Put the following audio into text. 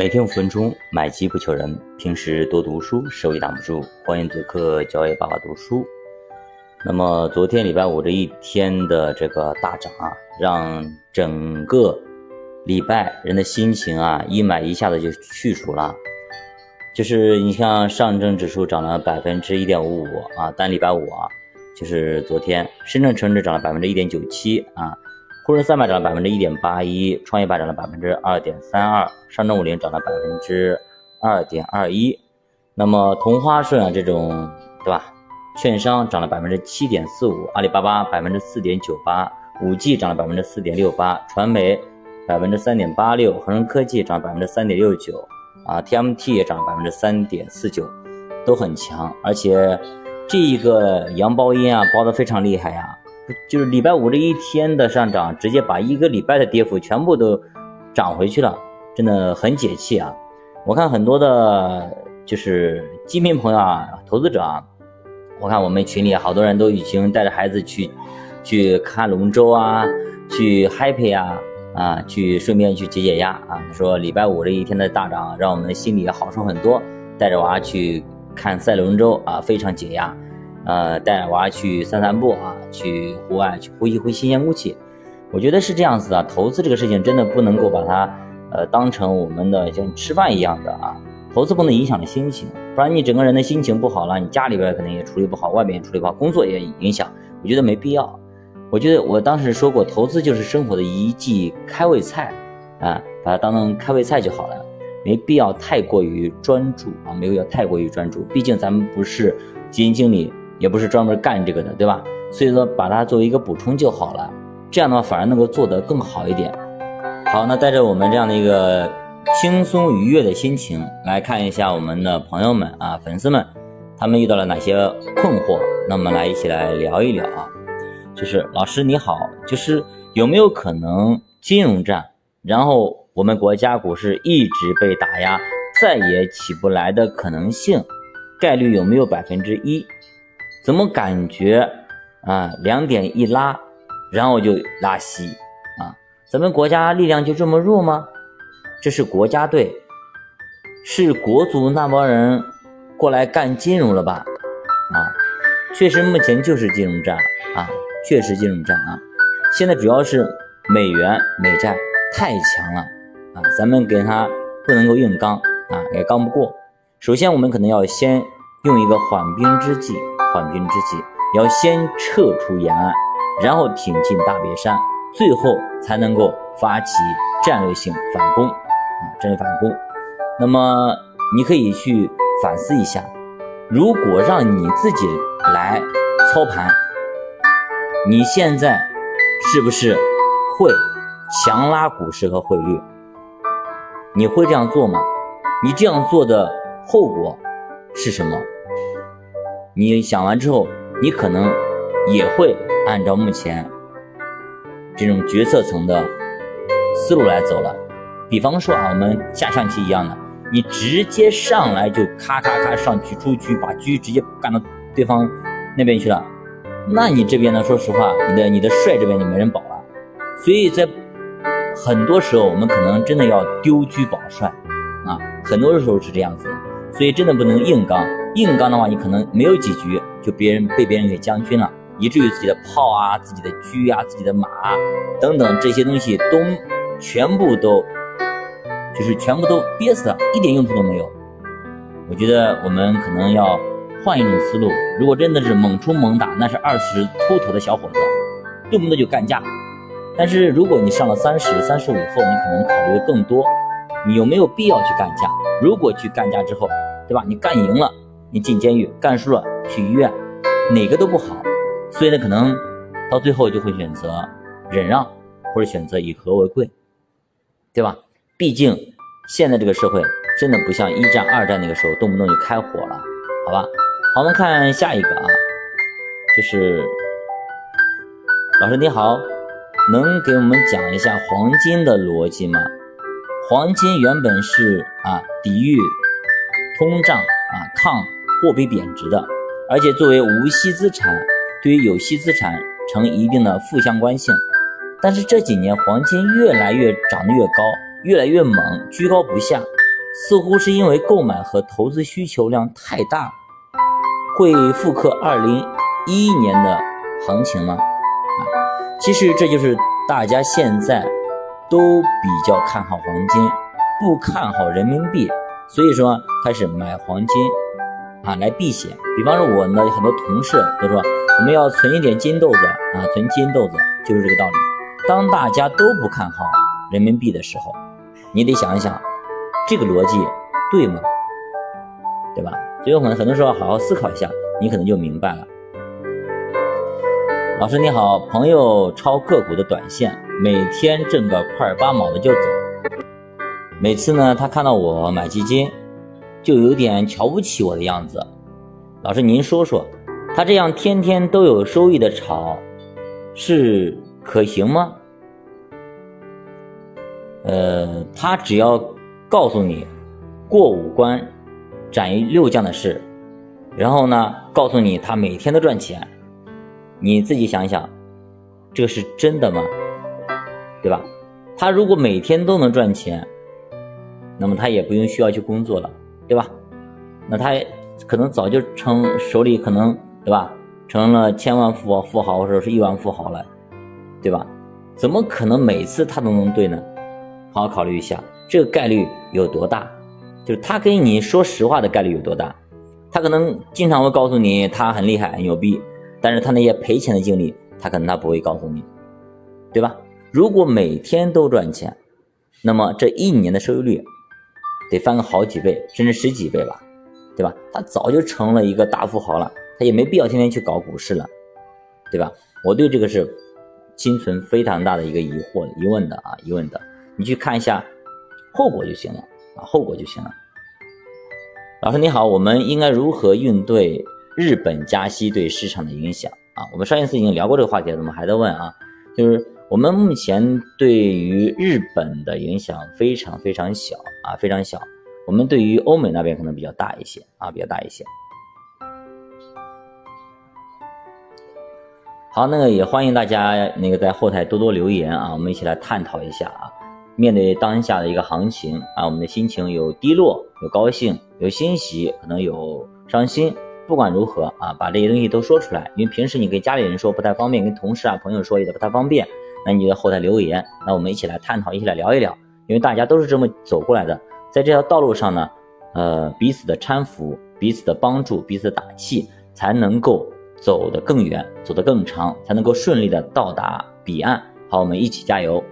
每天五分钟，买机不求人。平时多读书，收益挡不住。欢迎做客交易爸爸读书。那么昨天礼拜五这一天的这个大涨啊，让整个礼拜人的心情啊，一买一下子就去除了。就是你像上证指数涨了百分之一点五五啊，单礼拜五啊，就是昨天深圳成指涨了百分之一点九七啊。沪深三百涨了百分之一点八一，创业板涨了百分之二点三二，上证五零涨了百分之二点二一。那么同花顺啊这种，对吧？券商涨了百分之七点四五，阿里巴巴百分之四点九八，五 G 涨了百分之四点六八，传媒百分之三点八六，恒生科技涨百分之三点六九，啊，TMT 也涨了百分之三点四九，都很强。而且这一个阳包阴啊，包的非常厉害呀。就是礼拜五这一天的上涨，直接把一个礼拜的跌幅全部都涨回去了，真的很解气啊！我看很多的，就是基民朋友啊，投资者啊，我看我们群里好多人都已经带着孩子去去看龙舟啊，去 happy 啊啊，去顺便去解解压啊。说礼拜五这一天的大涨，让我们心里好受很多，带着娃去看赛龙舟啊，非常解压。呃，带娃去散散步啊，去户外去呼吸呼吸新鲜空气，我觉得是这样子的。投资这个事情真的不能够把它呃当成我们的像吃饭一样的啊，投资不能影响你心情，不然你整个人的心情不好了，你家里边可能也处理不好，外面也处理不好，工作也影响。我觉得没必要。我觉得我当时说过，投资就是生活的一剂开胃菜啊，把它当成开胃菜就好了，没必要太过于专注啊，没有要太过于专注，毕竟咱们不是基金经理。也不是专门干这个的，对吧？所以说把它作为一个补充就好了，这样的话反而能够做得更好一点。好，那带着我们这样的一个轻松愉悦的心情来看一下我们的朋友们啊，粉丝们，他们遇到了哪些困惑？那我们来一起来聊一聊啊。就是老师你好，就是有没有可能金融战，然后我们国家股市一直被打压，再也起不来的可能性，概率有没有百分之一？怎么感觉啊？两点一拉，然后就拉稀啊？咱们国家力量就这么弱吗？这是国家队，是国足那帮人过来干金融了吧？啊，确实目前就是金融战啊，确实金融战啊。现在主要是美元美债太强了啊，咱们给他不能够硬刚啊，也刚不过。首先，我们可能要先用一个缓兵之计。缓兵之计，要先撤出延安，然后挺进大别山，最后才能够发起战略性反攻啊！战略反攻。那么你可以去反思一下，如果让你自己来操盘，你现在是不是会强拉股市和汇率？你会这样做吗？你这样做的后果是什么？你想完之后，你可能也会按照目前这种决策层的思路来走了。比方说啊，我们下象棋一样的，你直接上来就咔咔咔上去出车，把车直接干到对方那边去了，那你这边呢？说实话，你的你的帅这边就没人保了。所以在很多时候，我们可能真的要丢车保帅啊，很多时候是这样子。所以真的不能硬刚。硬刚的话，你可能没有几局就别人被别人给将军了，以至于自己的炮啊、自己的车啊、自己的马啊等等这些东西都全部都就是全部都憋死了，一点用处都没有。我觉得我们可能要换一种思路。如果真的是猛冲猛打，那是二十秃头的小伙子，动不动就干架。但是如果你上了三十、三十五以后，你可能考虑的更多，你有没有必要去干架？如果去干架之后，对吧？你干赢了。你进监狱干输了去医院，哪个都不好，所以呢，可能到最后就会选择忍让，或者选择以和为贵，对吧？毕竟现在这个社会真的不像一战、二战那个时候动不动就开火了，好吧？好，我们看下一个啊，就是老师你好，能给我们讲一下黄金的逻辑吗？黄金原本是啊抵御通胀啊抗。货币贬值的，而且作为无息资产，对于有息资产呈一定的负相关性。但是这几年黄金越来越涨得越高，越来越猛，居高不下。似乎是因为购买和投资需求量太大，会复刻二零一一年的行情吗？啊，其实这就是大家现在都比较看好黄金，不看好人民币，所以说开始买黄金啊来避险。比方说我的很多同事都说我们要存一点金豆子啊，存金豆子就是这个道理。当大家都不看好人民币的时候，你得想一想。这个逻辑对吗？对吧？所以我们很多时候好好思考一下，你可能就明白了。老师你好，朋友抄个股的短线，每天挣个块八毛的就走。每次呢，他看到我买基金，就有点瞧不起我的样子。老师您说说，他这样天天都有收益的炒，是可行吗？呃，他只要。告诉你，过五关斩六将的事，然后呢，告诉你他每天都赚钱，你自己想想，这是真的吗？对吧？他如果每天都能赚钱，那么他也不用需要去工作了，对吧？那他可能早就成手里可能对吧，成了千万富豪富豪或者是亿万富豪了，对吧？怎么可能每次他都能对呢？好好考虑一下。这个概率有多大？就是他跟你说实话的概率有多大？他可能经常会告诉你他很厉害、很牛逼，但是他那些赔钱的经历，他可能他不会告诉你，对吧？如果每天都赚钱，那么这一年的收益率得翻个好几倍，甚至十几倍吧，对吧？他早就成了一个大富豪了，他也没必要天天去搞股市了，对吧？我对这个是心存非常大的一个疑惑、疑问的啊，疑问的。你去看一下。后果就行了啊，后果就行了。老师你好，我们应该如何应对日本加息对市场的影响啊？我们上一次已经聊过这个话题了，怎么还在问啊？就是我们目前对于日本的影响非常非常小啊，非常小。我们对于欧美那边可能比较大一些啊，比较大一些。好，那个也欢迎大家那个在后台多多留言啊，我们一起来探讨一下啊。面对当下的一个行情啊，我们的心情有低落，有高兴，有欣喜，可能有伤心。不管如何啊，把这些东西都说出来。因为平时你跟家里人说不太方便，跟同事啊、朋友说也不太方便。那你就在后台留言，那我们一起来探讨，一起来聊一聊。因为大家都是这么走过来的，在这条道路上呢，呃，彼此的搀扶，彼此的帮助，彼此的打气，才能够走得更远，走得更长，才能够顺利的到达彼岸。好，我们一起加油。